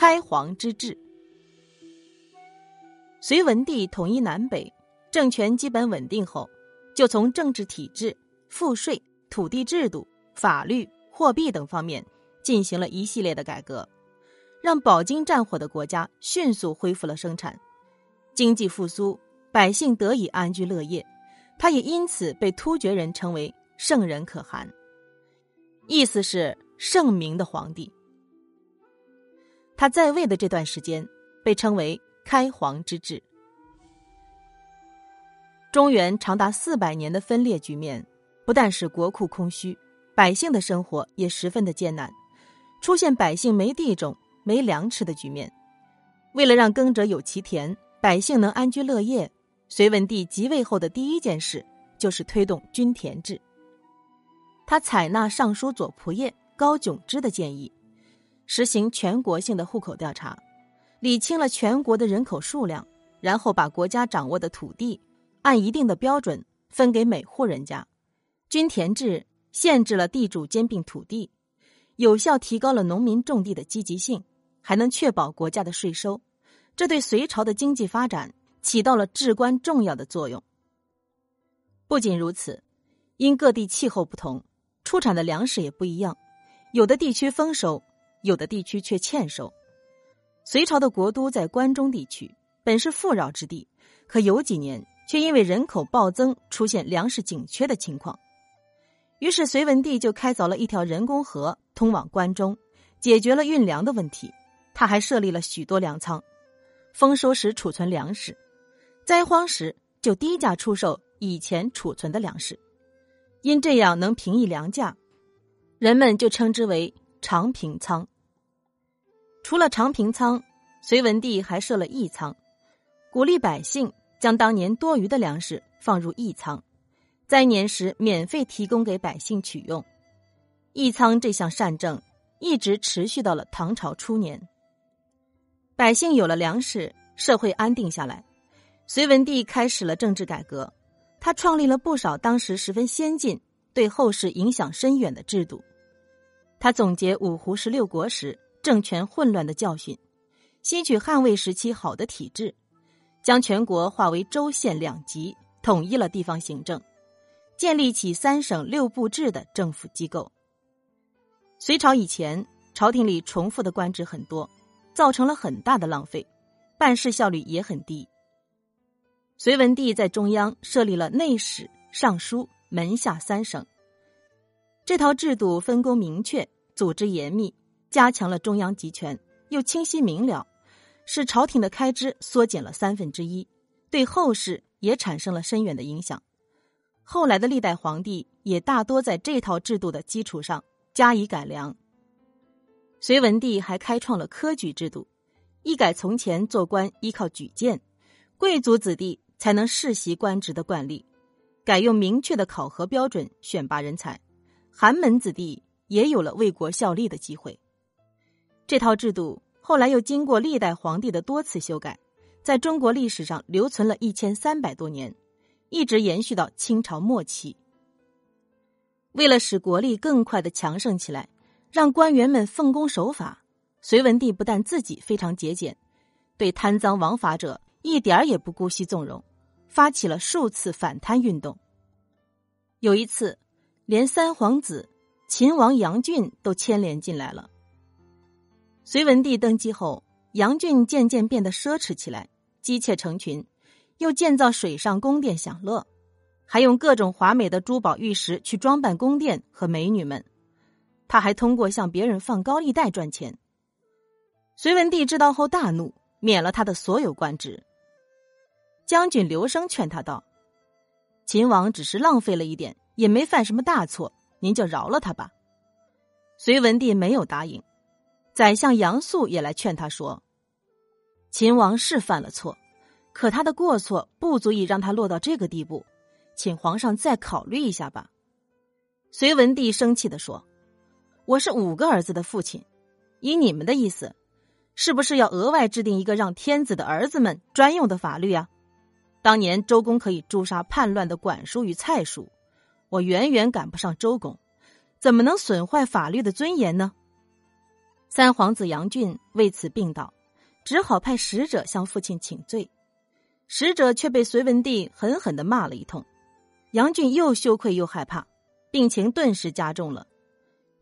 开皇之治。隋文帝统一南北，政权基本稳定后，就从政治体制、赋税、土地制度、法律、货币等方面进行了一系列的改革，让饱经战火的国家迅速恢复了生产，经济复苏，百姓得以安居乐业。他也因此被突厥人称为圣人可汗，意思是圣明的皇帝。他在位的这段时间被称为开皇之治。中原长达四百年的分裂局面，不但使国库空虚，百姓的生活也十分的艰难，出现百姓没地种、没粮吃的局面。为了让耕者有其田，百姓能安居乐业。隋文帝即位后的第一件事就是推动均田制。他采纳尚书左仆射高炯之的建议，实行全国性的户口调查，理清了全国的人口数量，然后把国家掌握的土地按一定的标准分给每户人家。均田制限制了地主兼并土地，有效提高了农民种地的积极性，还能确保国家的税收。这对隋朝的经济发展。起到了至关重要的作用。不仅如此，因各地气候不同，出产的粮食也不一样，有的地区丰收，有的地区却欠收。隋朝的国都在关中地区，本是富饶之地，可有几年却因为人口暴增，出现粮食紧缺的情况。于是隋文帝就开凿了一条人工河，通往关中，解决了运粮的问题。他还设立了许多粮仓，丰收时储存粮食。灾荒时就低价出售以前储存的粮食，因这样能平抑粮价，人们就称之为长平仓。除了长平仓，隋文帝还设了义仓，鼓励百姓将当年多余的粮食放入义仓，灾年时免费提供给百姓取用。义仓这项善政一直持续到了唐朝初年，百姓有了粮食，社会安定下来。隋文帝开始了政治改革，他创立了不少当时十分先进、对后世影响深远的制度。他总结五胡十六国时政权混乱的教训，吸取汉魏时期好的体制，将全国划为州县两级，统一了地方行政，建立起三省六部制的政府机构。隋朝以前，朝廷里重复的官职很多，造成了很大的浪费，办事效率也很低。隋文帝在中央设立了内史、尚书、门下三省。这套制度分工明确，组织严密，加强了中央集权，又清晰明了，使朝廷的开支缩减了三分之一，对后世也产生了深远的影响。后来的历代皇帝也大多在这套制度的基础上加以改良。隋文帝还开创了科举制度，一改从前做官依靠举荐，贵族子弟。才能世袭官职的惯例，改用明确的考核标准选拔人才，寒门子弟也有了为国效力的机会。这套制度后来又经过历代皇帝的多次修改，在中国历史上留存了一千三百多年，一直延续到清朝末期。为了使国力更快的强盛起来，让官员们奉公守法，隋文帝不但自己非常节俭，对贪赃枉法者一点儿也不姑息纵容。发起了数次反贪运动。有一次，连三皇子秦王杨俊都牵连进来了。隋文帝登基后，杨俊渐渐变得奢侈起来，姬妾成群，又建造水上宫殿享乐，还用各种华美的珠宝玉石去装扮宫殿和美女们。他还通过向别人放高利贷赚钱。隋文帝知道后大怒，免了他的所有官职。将军刘生劝他道：“秦王只是浪费了一点，也没犯什么大错，您就饶了他吧。”隋文帝没有答应。宰相杨素也来劝他说：“秦王是犯了错，可他的过错不足以让他落到这个地步，请皇上再考虑一下吧。”隋文帝生气的说：“我是五个儿子的父亲，以你们的意思，是不是要额外制定一个让天子的儿子们专用的法律啊？”当年周公可以诛杀叛乱的管叔与蔡叔，我远远赶不上周公，怎么能损坏法律的尊严呢？三皇子杨俊为此病倒，只好派使者向父亲请罪，使者却被隋文帝狠狠的骂了一通，杨俊又羞愧又害怕，病情顿时加重了。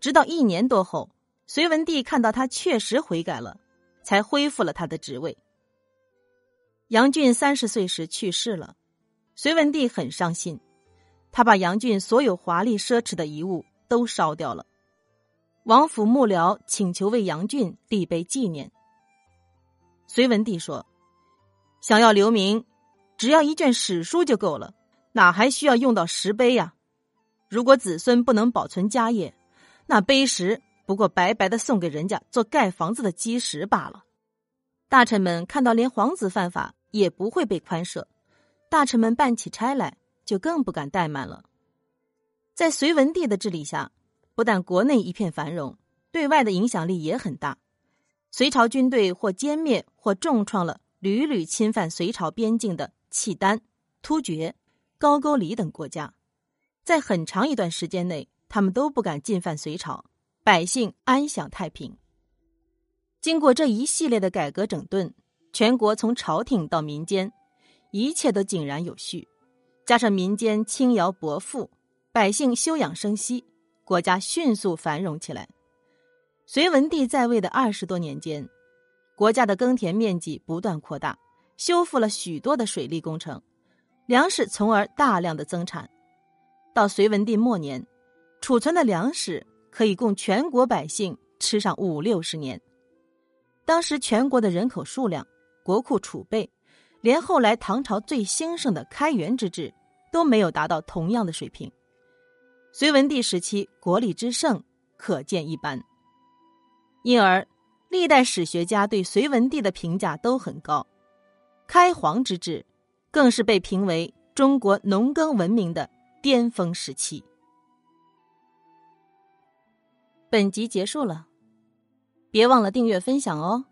直到一年多后，隋文帝看到他确实悔改了，才恢复了他的职位。杨俊三十岁时去世了，隋文帝很伤心，他把杨俊所有华丽奢侈的遗物都烧掉了。王府幕僚请求为杨俊立碑纪念。隋文帝说：“想要留名，只要一卷史书就够了，哪还需要用到石碑呀？如果子孙不能保存家业，那碑石不过白白的送给人家做盖房子的基石罢了。”大臣们看到连皇子犯法也不会被宽赦，大臣们办起差来就更不敢怠慢了。在隋文帝的治理下。不但国内一片繁荣，对外的影响力也很大。隋朝军队或歼灭或重创了屡屡侵犯隋朝边境的契丹、突厥、高句丽等国家，在很长一段时间内，他们都不敢进犯隋朝，百姓安享太平。经过这一系列的改革整顿，全国从朝廷到民间，一切都井然有序。加上民间轻徭薄赋，百姓休养生息。国家迅速繁荣起来。隋文帝在位的二十多年间，国家的耕田面积不断扩大，修复了许多的水利工程，粮食从而大量的增产。到隋文帝末年，储存的粮食可以供全国百姓吃上五六十年。当时全国的人口数量、国库储备，连后来唐朝最兴盛的开元之治都没有达到同样的水平。隋文帝时期国力之盛，可见一斑。因而，历代史学家对隋文帝的评价都很高。开皇之治，更是被评为中国农耕文明的巅峰时期。本集结束了，别忘了订阅分享哦。